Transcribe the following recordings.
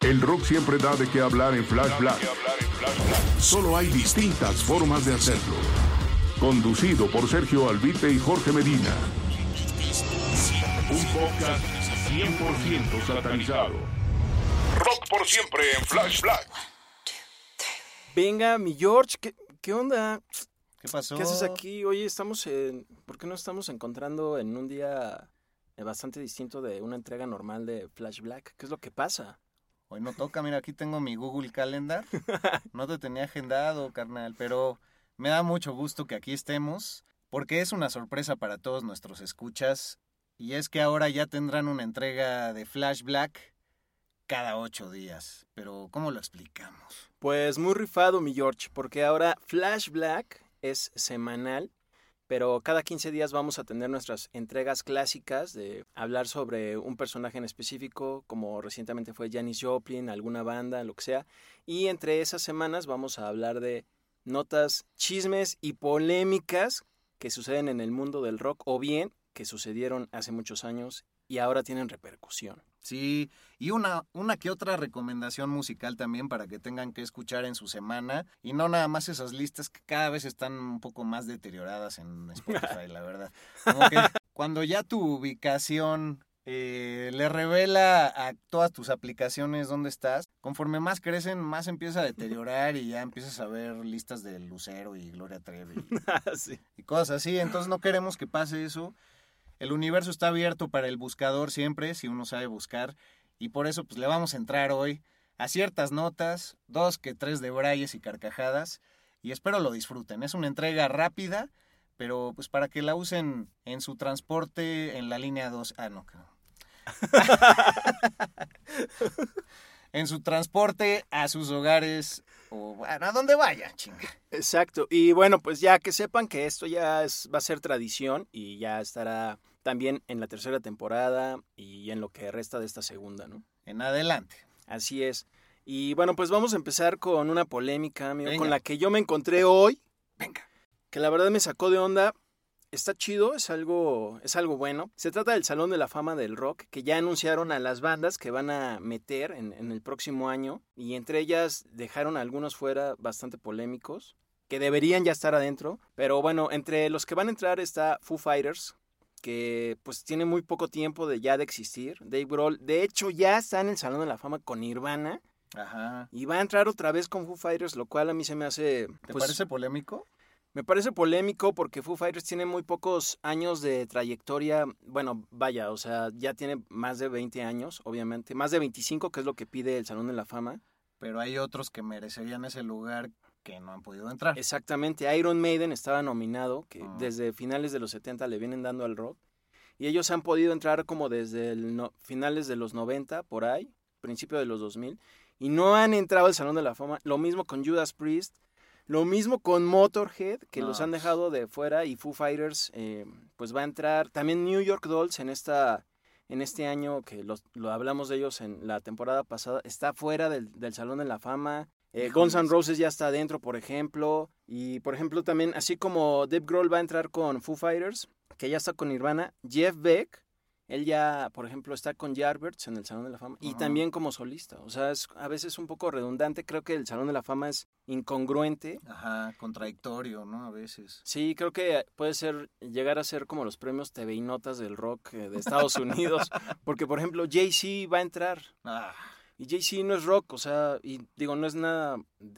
El rock siempre da de qué hablar en Flash Black. Solo hay distintas formas de hacerlo. Conducido por Sergio Albite y Jorge Medina. Un podcast 100% satanizado. Rock por siempre en Flash Black. Venga, mi George, ¿qué, qué onda? ¿Qué pasó? ¿Qué haces aquí? Oye, estamos en... ¿Por qué no estamos encontrando en un día bastante distinto de una entrega normal de Flash Black? ¿Qué es lo que pasa? Hoy no toca, mira, aquí tengo mi Google Calendar. No te tenía agendado, carnal, pero me da mucho gusto que aquí estemos, porque es una sorpresa para todos nuestros escuchas, y es que ahora ya tendrán una entrega de Flash Black cada ocho días. Pero, ¿cómo lo explicamos? Pues muy rifado, mi George, porque ahora Flash Black es semanal, pero cada 15 días vamos a tener nuestras entregas clásicas de hablar sobre un personaje en específico, como recientemente fue Janis Joplin, alguna banda, lo que sea. Y entre esas semanas vamos a hablar de notas, chismes y polémicas que suceden en el mundo del rock o bien que sucedieron hace muchos años y ahora tienen repercusión. Sí, y una, una que otra recomendación musical también para que tengan que escuchar en su semana. Y no nada más esas listas que cada vez están un poco más deterioradas en Spotify, la verdad. Como que cuando ya tu ubicación eh, le revela a todas tus aplicaciones dónde estás, conforme más crecen, más empieza a deteriorar y ya empiezas a ver listas de Lucero y Gloria Trevi sí. y cosas así. Entonces no queremos que pase eso. El universo está abierto para el buscador siempre, si uno sabe buscar. Y por eso pues le vamos a entrar hoy a ciertas notas, dos que tres de brayes y carcajadas. Y espero lo disfruten. Es una entrega rápida, pero pues para que la usen en su transporte en la línea 2. Ah, no, en su transporte a sus hogares o bueno, a donde vayan, chinga. Exacto. Y bueno, pues ya que sepan que esto ya es, va a ser tradición y ya estará también en la tercera temporada y en lo que resta de esta segunda, ¿no? En adelante. Así es. Y bueno, pues vamos a empezar con una polémica, amigo, Venga. con la que yo me encontré hoy, Venga. que la verdad me sacó de onda. Está chido, es algo, es algo bueno. Se trata del Salón de la Fama del Rock, que ya anunciaron a las bandas que van a meter en, en el próximo año, y entre ellas dejaron a algunos fuera bastante polémicos, que deberían ya estar adentro. Pero bueno, entre los que van a entrar está Foo Fighters, que pues tiene muy poco tiempo de ya de existir. Dave Grohl, de hecho, ya está en el Salón de la Fama con Nirvana. Ajá. Y va a entrar otra vez con Foo Fighters, lo cual a mí se me hace... ¿Te pues, parece polémico? Me parece polémico porque Foo Fighters tiene muy pocos años de trayectoria. Bueno, vaya, o sea, ya tiene más de 20 años, obviamente. Más de 25, que es lo que pide el Salón de la Fama. Pero hay otros que merecerían ese lugar que no han podido entrar. Exactamente, Iron Maiden estaba nominado, que Ah. desde finales de los 70 le vienen dando al rock. Y ellos han podido entrar como desde el no- finales de los 90, por ahí, principio de los 2000. Y no han entrado al Salón de la Fama. Lo mismo con Judas Priest. Lo mismo con Motorhead, que No, los han pues. dejado de fuera. Y Foo Fighters, eh, pues va a entrar. También New York Dolls en esta en este año, que los- lo hablamos de ellos en la temporada pasada, está fuera del, del Salón de la Fama. Eh, Guns N'. Roses ya está adentro, por ejemplo. Y, por ejemplo, también, así como Dave Grohl va a entrar con Foo Fighters, que ya está con Nirvana, Jeff Beck él ya, por ejemplo, está con Jarberts en el Salón de la Fama y también como solista. O sea, es a veces un poco redundante. Creo que el Salón de la Fama es incongruente. Ajá, contradictorio, ¿no? A veces. Sí, creo que puede ser, llegar a ser como los premios TV y Notas del rock eh, de Estados Unidos. Porque, por ejemplo, Jay-Z va a entrar. Ah, Y Jay-Z no es rock, o sea, y digo, no es nada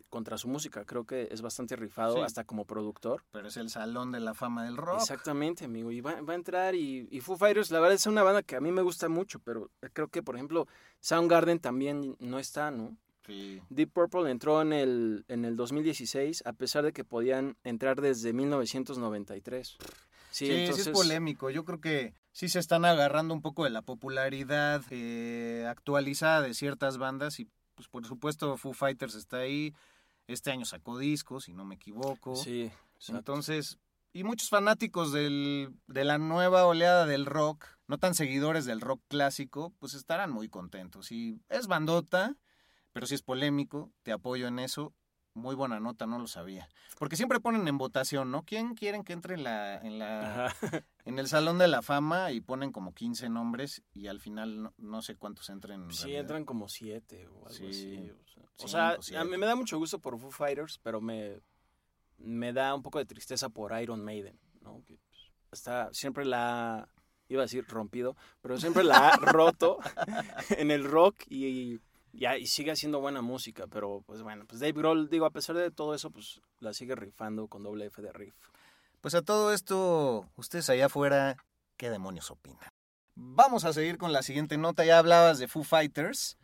contra su música. Creo que es bastante rifado Sí. hasta como productor. pero es el salón de la fama del rock. Exactamente, amigo. Y va, va a entrar y, y Foo Fighters, la verdad es una banda que a mí me gusta mucho, pero creo que, por ejemplo, Soundgarden también no está, ¿no? Sí. Deep Purple entró en el, en el 2016, a pesar de que podían entrar desde 1993. Sí, Sí, sí entonces, es polémico. Yo creo que sí se están agarrando un poco de la popularidad eh, actualizada de ciertas bandas y pues por supuesto Foo Fighters está ahí. Este año sacó discos, si no me equivoco. Sí, exacto. Entonces, y muchos fanáticos del, de la nueva oleada del rock, no tan seguidores del rock clásico, pues estarán muy contentos. Y es bandota, pero si es polémico, te apoyo en eso. Muy buena nota, no lo sabía. Porque siempre ponen en votación, ¿no? ¿Quién quieren que entre en la, en la Ajá. en el Salón de la Fama y ponen como 15 nombres y al final no, no sé cuántos entren. en Sí, realidad. entran como siete o algo Sí, así. O sea, o sea, a mí me da mucho gusto por Foo Fighters, pero me, me da un poco de tristeza por Iron Maiden, ¿no? Que pues, está, siempre la ha, iba a decir rompido, pero siempre la ha roto en el rock y, ya, y sigue haciendo buena música, pero pues bueno, pues Dave Grohl, digo, a pesar de todo eso, pues la sigue rifando con doble F de riff. Pues a todo esto, ustedes allá afuera, ¿qué demonios opinan? Vamos a seguir con la siguiente nota. Ya hablabas de Foo Fighters.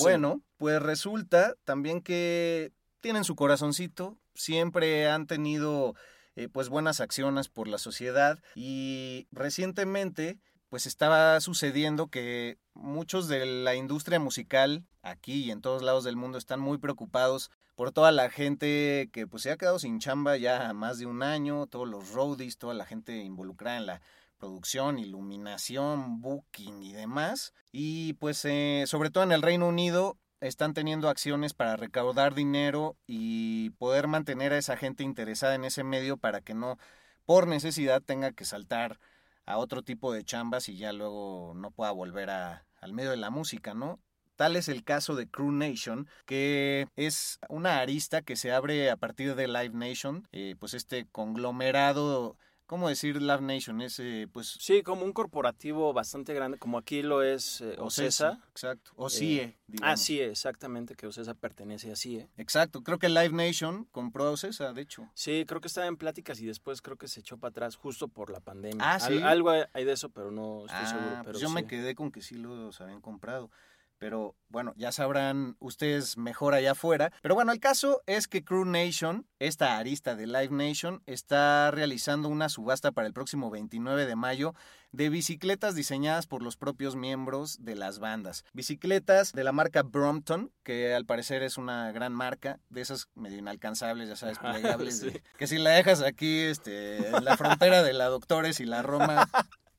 bueno, pues resulta también que tienen su corazoncito, siempre han tenido eh, pues buenas acciones por la sociedad y recientemente pues estaba sucediendo que muchos de la industria musical aquí y en todos lados del mundo están muy preocupados por toda la gente que pues se ha quedado sin chamba ya más de un año, todos los roadies, toda la gente involucrada en la producción, iluminación, booking y demás. Y pues eh, sobre todo en el Reino Unido están teniendo acciones para recaudar dinero y poder mantener a esa gente interesada en ese medio para que no por necesidad tenga que saltar a otro tipo de chambas y ya luego no pueda volver a, al medio de la música, ¿no? Tal es el caso de Crew Nation, que es una arista que se abre a partir de Live Nation, eh, pues este conglomerado, ¿cómo decir Live Nation? Es eh, pues Sí, como un corporativo bastante grande, como aquí lo es eh, Ocesa. Exacto. O CIE, digamos. Ah, sí, exactamente, que Ocesa pertenece a CIE. Exacto. Creo que Live Nation compró a Ocesa, de hecho. Sí, creo que estaba en pláticas y después creo que se echó para atrás justo por la pandemia. Ah, Al- ¿sí? algo hay de eso, pero no estoy Ah, seguro. Pero pues yo me quedé con que sí los habían comprado. Pero bueno, ya sabrán ustedes mejor allá afuera. Pero bueno, el caso es que Crew Nation, esta arista de Live Nation, está realizando una subasta para el próximo 29 de mayo de bicicletas diseñadas por los propios miembros de las bandas. Bicicletas de la marca Brompton, que al parecer es una gran marca, de esas medio inalcanzables, ya sabes, plegables, de- que si la dejas aquí este, en la frontera de la Doctores y la Roma,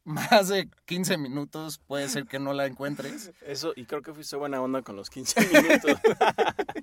más de 15 minutos puede ser que no la encuentres. Eso, y creo que fuiste buena onda con los 15 minutos.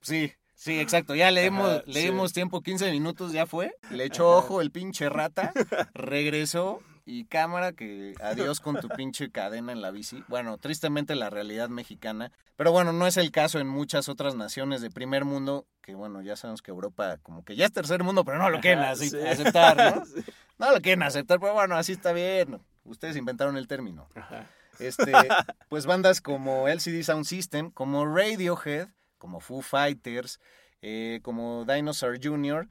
Sí, sí, exacto. Ya le dimos, le sí. dimos tiempo, 15 minutos, ya fue. Le echó ojo el pinche rata, regresó y cámara que adiós con tu pinche cadena en la bici. Bueno, tristemente la realidad mexicana. Pero bueno, no es el caso en muchas otras naciones de primer mundo, que bueno, ya sabemos que Europa como que ya es tercer mundo, pero no lo quieren así- sí. aceptar, ¿no? Sí. No lo quieren aceptar, pero bueno, así está bien. Ustedes inventaron el término. Ajá. Este, pues bandas como LCD Sound System, como Radiohead, como Foo Fighters, eh, como Dinosaur Jr.,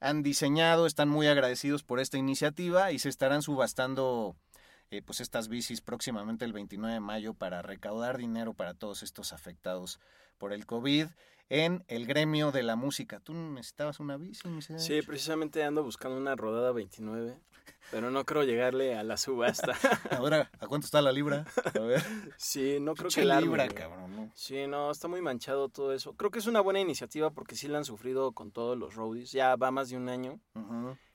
han diseñado, están muy agradecidos por esta iniciativa y se estarán subastando eh, pues estas bicis próximamente el 29 de mayo para recaudar dinero para todos estos afectados por el COVID en el gremio de la música. ¿Tú necesitabas una bici? Sí, precisamente ando buscando una rodada 29, pero no creo llegarle a la subasta. Ahora, ¿a cuánto está la libra? A ver. Sí, no creo que la libra, arme, cabrón. ¿no? Sí, no, está muy manchado todo eso. Creo que es una buena iniciativa porque sí la han sufrido con todos los roadies. Ya va más de un año.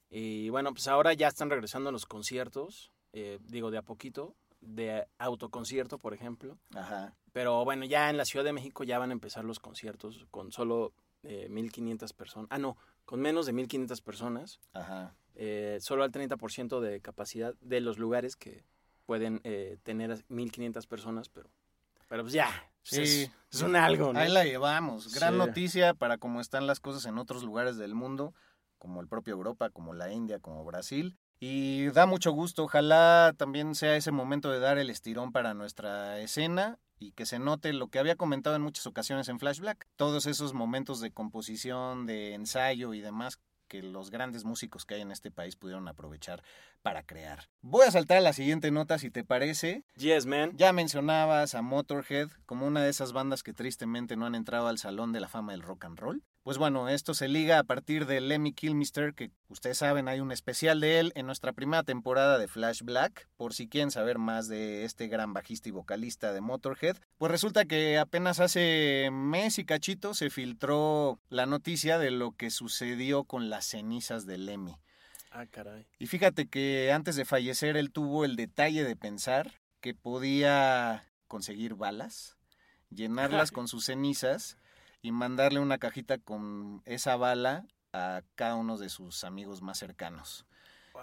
Y bueno, pues ahora ya están regresando a los conciertos. Eh, digo, de a poquito. De autoconcierto, por ejemplo. Ajá. Pero bueno, ya en la Ciudad de México ya van a empezar los conciertos con solo eh, 1.500 personas. Ah, no, con menos de 1.500 personas. Ajá. eh, solo al 30% de capacidad de los lugares que, pueden eh, tener a 1500 personas, pero, pero pues ya, pues Sí. es, es un algo, ¿no? Ahí la llevamos. Gran Sí. noticia para cómo están las cosas en otros lugares del mundo, como el propio Europa, como la India, como Brasil. Y da mucho gusto. Ojalá también sea ese momento de dar el estirón para nuestra escena y que se note lo que había comentado en muchas ocasiones en Flashback. Todos esos momentos de composición, de ensayo y demás que los grandes músicos que hay en este país pudieron aprovechar para crear. Voy a saltar a la siguiente nota si te parece. Yes, man. Ya mencionabas a Motorhead como una de esas bandas que tristemente no han entrado al Salón de la Fama del Rock and Roll. Pues bueno, esto se liga a partir de Lemmy Kilmister, que ustedes saben hay un especial de él en nuestra primera temporada de Flash Black, por si quieren saber más de este gran bajista y vocalista de Motorhead. Pues resulta que apenas hace mes y cachito se filtró la noticia de lo que sucedió con las cenizas de Lemmy. Ah, caray. Y fíjate que antes de fallecer él tuvo el detalle de pensar que podía conseguir balas, llenarlas con sus cenizas y mandarle una cajita con esa bala a cada uno de sus amigos más cercanos.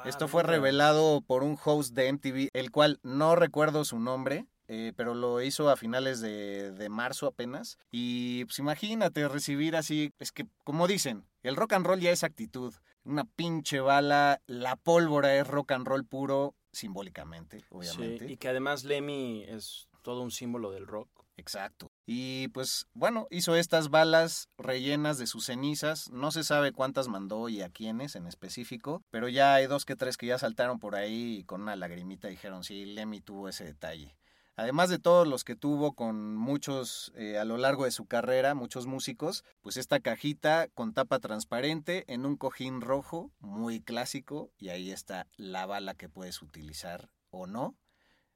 Esto fue revelado por un host de MTV, el cual no recuerdo su nombre, eh, pero lo hizo a finales de, de marzo apenas. Y pues imagínate recibir así, es que como dicen, el rock and roll ya es actitud. Una pinche bala, la pólvora es rock and roll puro, simbólicamente, obviamente. Sí, y que además Lemmy es todo un símbolo del rock. Exacto. Y pues bueno, hizo estas balas rellenas de sus cenizas. No se sabe cuántas mandó y a quiénes en específico, pero ya hay dos que tres que ya saltaron por ahí y con una lagrimita dijeron, sí, Lemmy tuvo ese detalle. Además de todos los que tuvo con muchos eh, a lo largo de su carrera, muchos músicos, pues esta cajita con tapa transparente en un cojín rojo, muy clásico, y ahí está la bala que puedes utilizar o no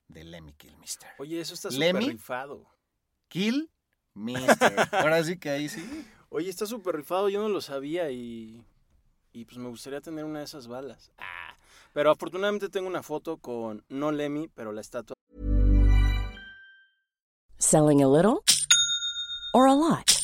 de Lemmy Kilmister. Oye, eso está súper rifado. Kill Mister. Ahora sí que ahí sí. Oye, está súper rifado, yo no lo sabía y, y pues me gustaría tener una de esas balas. Ah, pero afortunadamente tengo una foto con, no Lemmy, pero la estatua. Selling a little or a lot?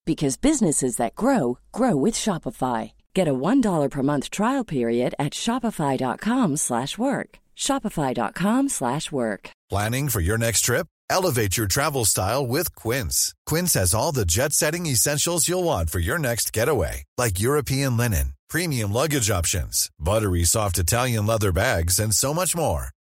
because businesses that grow grow with Shopify. Get a $1 per month trial period at shopify.com/work. slash work. shopify.com/work. slash work. Planning for your next trip? Elevate your travel style with Quince. Quince has all the jet setting essentials you'll want for your next getaway, like European linen, premium luggage options, buttery soft Italian leather bags, and so much more.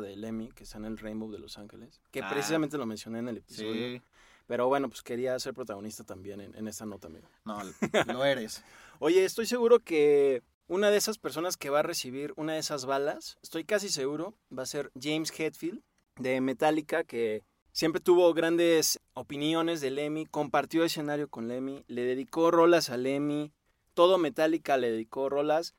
De Lemmy, que está en el Rainbow de Los Ángeles, que Ah. precisamente lo mencioné en el episodio. Sí. Pero bueno, pues quería ser protagonista también en, en esta nota, amigo. No, lo eres. Oye, estoy seguro que una de esas personas que va a recibir una de esas balas, estoy casi seguro, va a ser James Hetfield de Metallica, que siempre tuvo grandes opiniones de Lemmy, compartió escenario con Lemmy, le dedicó rolas a Lemmy, todo Metallica le dedicó rolas.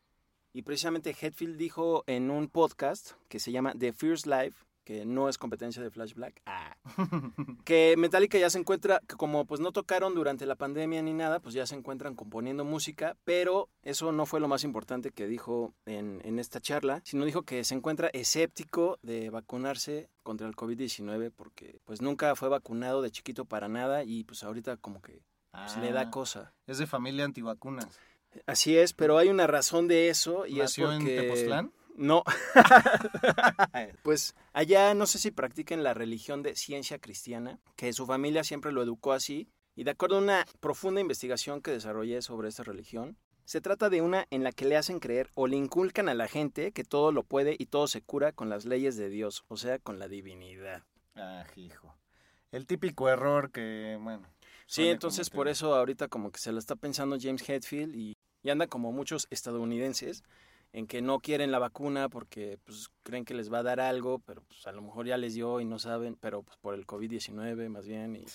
Y precisamente Hetfield dijo en un podcast que se llama The Fierce Life, que no es competencia de Flash Black, ah, que Metallica ya se encuentra, que como pues no tocaron durante la pandemia ni nada, pues ya se encuentran componiendo música, pero eso no fue lo más importante que dijo en, en esta charla, sino dijo que se encuentra escéptico de vacunarse contra el COVID-19 porque pues nunca fue vacunado de chiquito para nada y pues ahorita como que pues, le da Ah, cosa. Es de familia antivacunas. Así es, pero hay una razón de eso y ¿Nació es en porque... Tepoztlán? No. pues allá no sé si practiquen la religión de ciencia cristiana, que su familia siempre lo educó así, y de acuerdo a una profunda investigación que desarrollé sobre esta religión, se trata de una en la que le hacen creer o le inculcan a la gente que todo lo puede y todo se cura con las leyes de Dios, o sea, con la divinidad. Ah, hijo. El típico error que, bueno. Sí, entonces por eso ahorita como que se lo está pensando James Hetfield y, y anda como muchos estadounidenses en que no quieren la vacuna porque pues creen que les va a dar algo, pero pues a lo mejor ya les dio y no saben, pero pues por el COVID-19 más bien y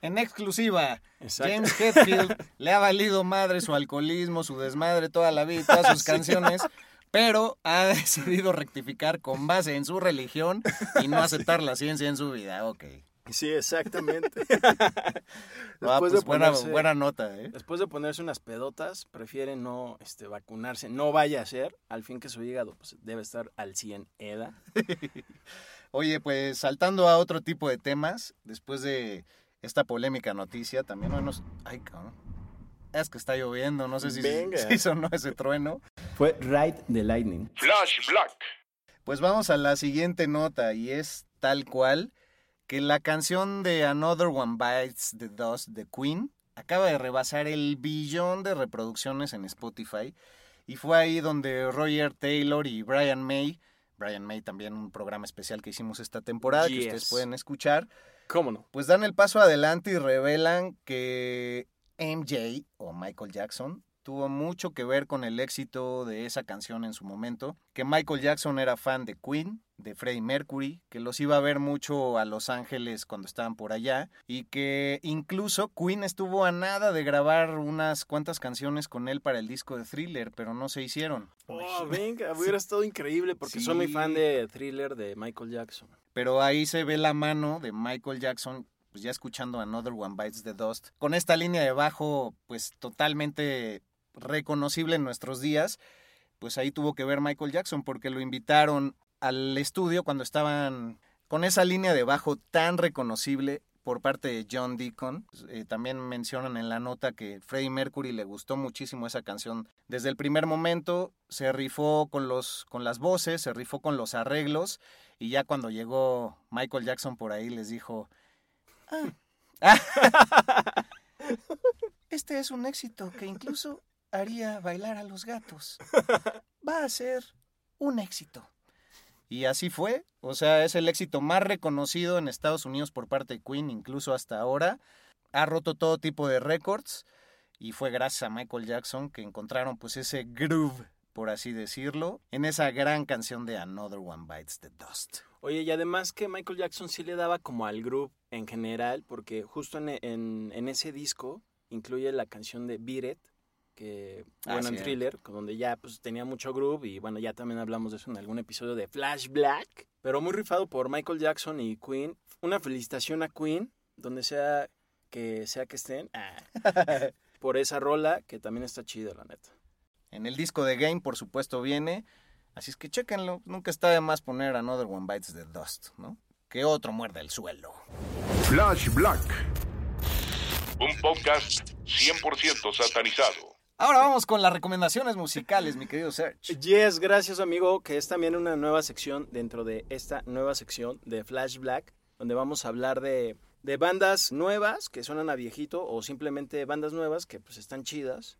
En exclusiva, Exacto. James Hetfield le ha valido madre su alcoholismo, su desmadre toda la vida, todas sus canciones, pero ha decidido rectificar con base en su religión y no aceptar la ciencia en su vida. Ok. Sí, exactamente. Ah, Después de pues buena, ponerse- buena nota, ¿eh? Después de ponerse unas pedotas, prefiere no este, vacunarse. No vaya a ser, al fin que su hígado pues, debe estar al 100 EDA. Oye, pues saltando a otro tipo de temas, después de esta polémica noticia, también bueno, Ay, cabrón. Es que está lloviendo, no sé si, Venga. si sonó ese trueno. Fue Ride the Lightning. Flash Black. Pues vamos a la siguiente nota y es tal cual que la canción de Another One Bites the Dust de Queen acaba de rebasar el billón de reproducciones en Spotify y fue ahí donde Roger Taylor y Brian May, Brian May también un programa especial que hicimos esta temporada que ustedes pueden escuchar, ¿Cómo no? pues dan el paso adelante y revelan que MJ o Michael Jackson tuvo mucho que ver con el éxito de esa canción en su momento, que Michael Jackson era fan de Queen, de Freddie Mercury, que los iba a ver mucho a Los Ángeles cuando estaban por allá y que incluso Queen estuvo a nada de grabar unas cuantas canciones con él para el disco de Thriller, pero no se hicieron. Oh, venga, hubiera estado increíble porque soy muy fan de Thriller de Michael Jackson. Pero ahí se ve la mano de Michael Jackson, pues ya escuchando Another One Bites the Dust, con esta línea de bajo, pues totalmente reconocible en nuestros días. Pues ahí tuvo que ver Michael Jackson porque lo invitaron al estudio cuando estaban con esa línea de bajo tan reconocible por parte de John Deacon. Eh, también mencionan en la nota que Freddie Mercury le gustó muchísimo esa canción. Desde el primer momento se rifó con, los, con las voces, se rifó con los arreglos y ya cuando llegó Michael Jackson por ahí les dijo, "Ah, este es un éxito que incluso haría bailar a los gatos. Va a ser un éxito. Y así fue, o sea, es el éxito más reconocido en Estados Unidos por parte de Queen, incluso hasta ahora. Ha roto todo tipo de récords y fue gracias a Michael Jackson que encontraron pues ese groove, por así decirlo, en esa gran canción de Another One Bites the Dust. Oye, y además que Michael Jackson sí le daba como al grupo en general, porque justo en, en- en ese disco incluye la canción de Beat It, que Ah, bueno, en sí. Thriller, con donde ya pues tenía mucho groove y bueno, ya también hablamos de eso en algún episodio de Flash Black, pero muy rifado por Michael Jackson y Queen. Una felicitación a Queen, donde sea que sea que estén, ah, por esa rola que también está chida, la neta. En el disco de Game, por supuesto, viene. Así es que chéquenlo. Nunca está de más poner Another One Bites the Dust, ¿no? Que otro muerde el suelo. Flash Black. Un podcast 100% satanizado. Ahora vamos con las recomendaciones musicales, mi querido Serge. Yes, gracias amigo, que es también una nueva sección dentro de esta nueva sección de Flash Black, donde vamos a hablar de, de bandas nuevas que suenan a viejito o simplemente bandas nuevas que pues están chidas.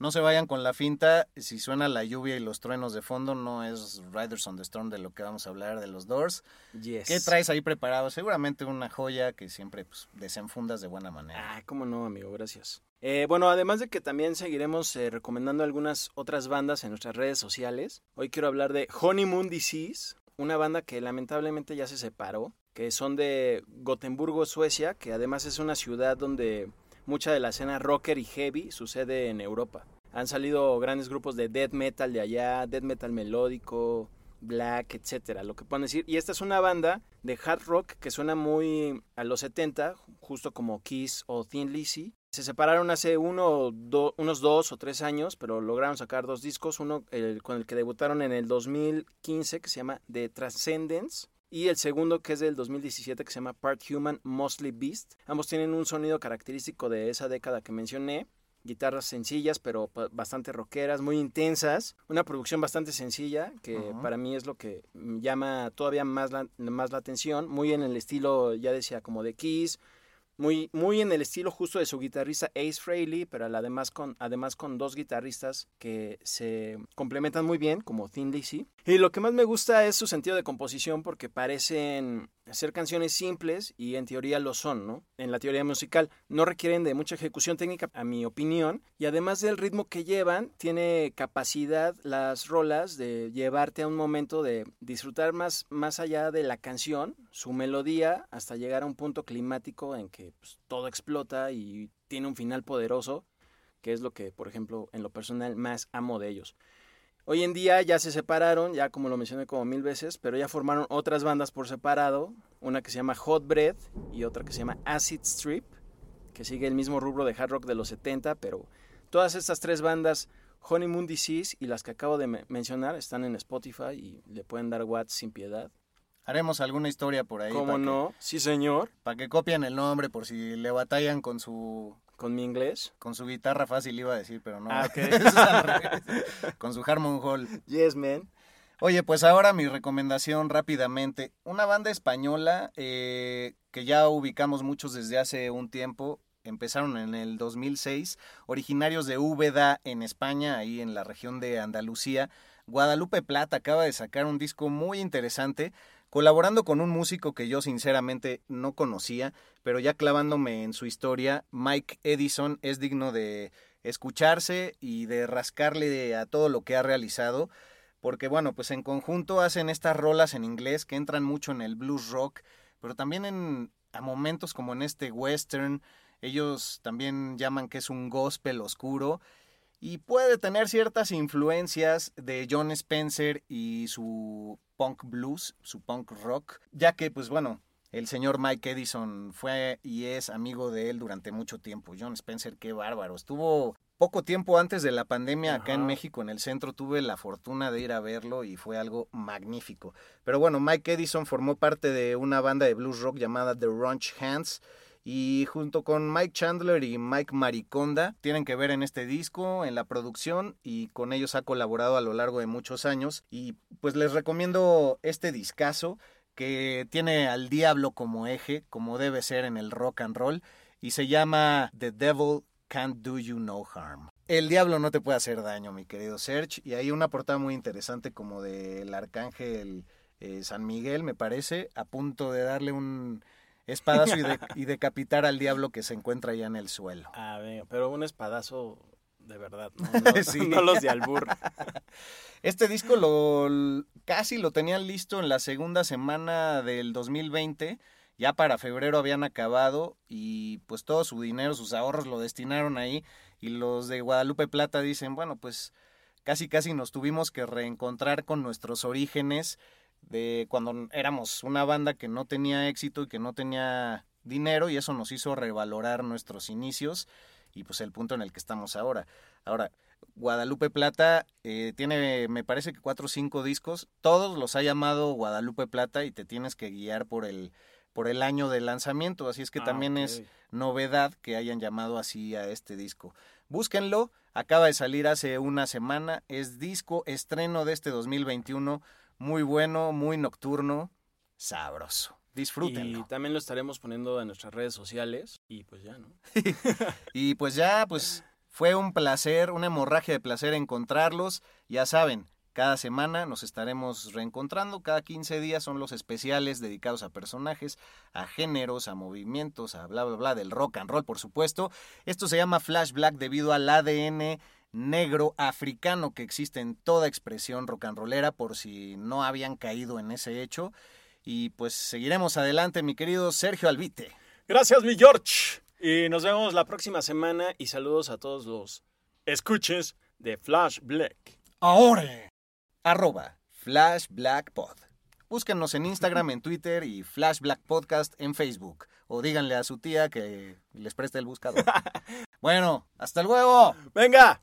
No se vayan con la finta. Si suena la lluvia y los truenos de fondo, no es Riders on the Storm de lo que vamos a hablar de los Doors. Yes. ¿Qué traes ahí preparado? Seguramente una joya que siempre pues, desenfundas de buena manera. Ah, cómo no, amigo, gracias. Eh, bueno, además de que también seguiremos eh, recomendando algunas otras bandas en nuestras redes sociales, hoy quiero hablar de Honeymoon Disease, una banda que lamentablemente ya se separó, que son de Gotemburgo, Suecia, que además es una ciudad donde mucha de la escena rocker y heavy sucede en Europa. Han salido grandes grupos de death metal de allá, death metal melódico, black, etcétera, lo que puedan decir. Y esta es una banda de hard rock que suena muy a los 70, justo como Kiss o Thin Lizzy. Se separaron hace uno, unos dos o tres años, pero lograron sacar dos discos, uno con el que debutaron en el 2015 que se llama The Transcendence y el segundo que es del 2017 que se llama Part Human, Mostly Beast. Ambos tienen un sonido característico de esa década que mencioné guitarras sencillas pero bastante rockeras, muy intensas, una producción bastante sencilla que para mí es lo que llama todavía más la, más la atención, muy en el estilo ya decía como de Kiss, muy, muy en el estilo justo de su guitarrista Ace Frehley, pero además con, además con dos guitarristas que se complementan muy bien, como Thin Lizzy. Y lo que más me gusta es su sentido de composición porque parecen ser canciones simples y en teoría lo son, ¿no? En la teoría musical no requieren de mucha ejecución técnica, a mi opinión, y además del ritmo que llevan, tiene capacidad las rolas de llevarte a un momento de disfrutar más, más allá de la canción, su melodía, hasta llegar a un punto climático en que pues, todo explota y tiene un final poderoso, que es lo que, por ejemplo, en lo personal más amo de ellos. Hoy en día ya se separaron, ya como lo mencioné como mil veces, pero ya formaron otras bandas por separado, una que se llama Hot Bread y otra que se llama Acid Strip, que sigue el mismo rubro de hard rock de los 70, pero todas estas tres bandas, Honeymoon Disease y las que acabo de mencionar, están en Spotify y le pueden dar watts sin piedad. Haremos alguna historia por ahí. ¿Cómo no? sí, señor. Para que copien el nombre por si le batallan con su ¿Con mi inglés? Con su guitarra fácil iba a decir, pero no. Ah, ok. Con su Harmon Hall. Yes, man. Oye, pues ahora mi recomendación rápidamente. Una banda española eh, que ya ubicamos muchos desde hace un tiempo. Empezaron en el 2006, originarios de Úbeda en España, ahí en la región de Andalucía. Guadalupe Plata acaba de sacar un disco muy interesante colaborando con un músico que yo sinceramente no conocía, pero ya clavándome en su historia, Mike Edison es digno de escucharse y de rascarle a todo lo que ha realizado, porque bueno, pues en conjunto hacen estas rolas en inglés que entran mucho en el blues rock, pero también en a momentos como en este western, ellos también llaman que es un gospel oscuro y puede tener ciertas influencias de John Spencer y su punk blues, su punk rock, ya que pues bueno, el señor Mike Edison fue y es amigo de él durante mucho tiempo. John Spencer, qué bárbaro. Estuvo poco tiempo antes de la pandemia acá en México, en el centro, tuve la fortuna de ir a verlo y fue algo magnífico. Pero bueno, Mike Edison formó parte de una banda de blues rock llamada The Runch Hands y junto con Mike Chandler y Mike Mariconda tienen que ver en este disco, en la producción y con ellos ha colaborado a lo largo de muchos años y pues les recomiendo este discazo que tiene al diablo como eje, como debe ser en el rock and roll y se llama The Devil Can't Do You No Harm. El diablo no te puede hacer daño, mi querido Serge, y hay una portada muy interesante como del arcángel eh, San Miguel, me parece, a punto de darle un espadazo y, decapitar al diablo que se encuentra ya en el suelo. Ah, pero un espadazo de verdad, no, los de albur. Este disco lo casi lo tenían listo en la segunda semana del 2020. Ya para febrero habían acabado y pues todo su dinero, sus ahorros lo destinaron ahí y los de Guadalupe Plata dicen, bueno, pues casi casi nos tuvimos que reencontrar con nuestros orígenes de cuando éramos una banda que no tenía éxito y que no tenía dinero y eso nos hizo revalorar nuestros inicios y pues el punto en el que estamos ahora. Ahora, Guadalupe Plata eh, tiene, me parece que cuatro o cinco discos, todos los ha llamado Guadalupe Plata y te tienes que guiar por el, por el año de lanzamiento, así es que ah, también es novedad que hayan llamado así a este disco. Búsquenlo, acaba de salir hace una semana, es disco estreno de este 2021 muy bueno, muy nocturno, sabroso. Disfrútenlo. Y también lo estaremos poniendo en nuestras redes sociales y pues ya, ¿no? y pues ya, pues fue un placer, una hemorragia de placer encontrarlos. Ya saben, cada semana nos estaremos reencontrando, cada 15 días son los especiales dedicados a personajes, a géneros, a movimientos, a bla, bla, bla, del rock and roll, por supuesto. Esto se llama Flash Black debido al ADN negro africano que existe en toda expresión rock and rollera, por si no habían caído en ese hecho. Y pues seguiremos adelante, mi querido Sergio Albite. Gracias, mi George. Y nos vemos la próxima semana y saludos a todos los escuches de Flash Black. Ahora. Arroba Flash Black Pod. Búsquennos en Instagram, en Twitter y Flash Black Podcast en Facebook. O díganle a su tía que les preste el buscador. bueno, hasta luego. ¡Venga!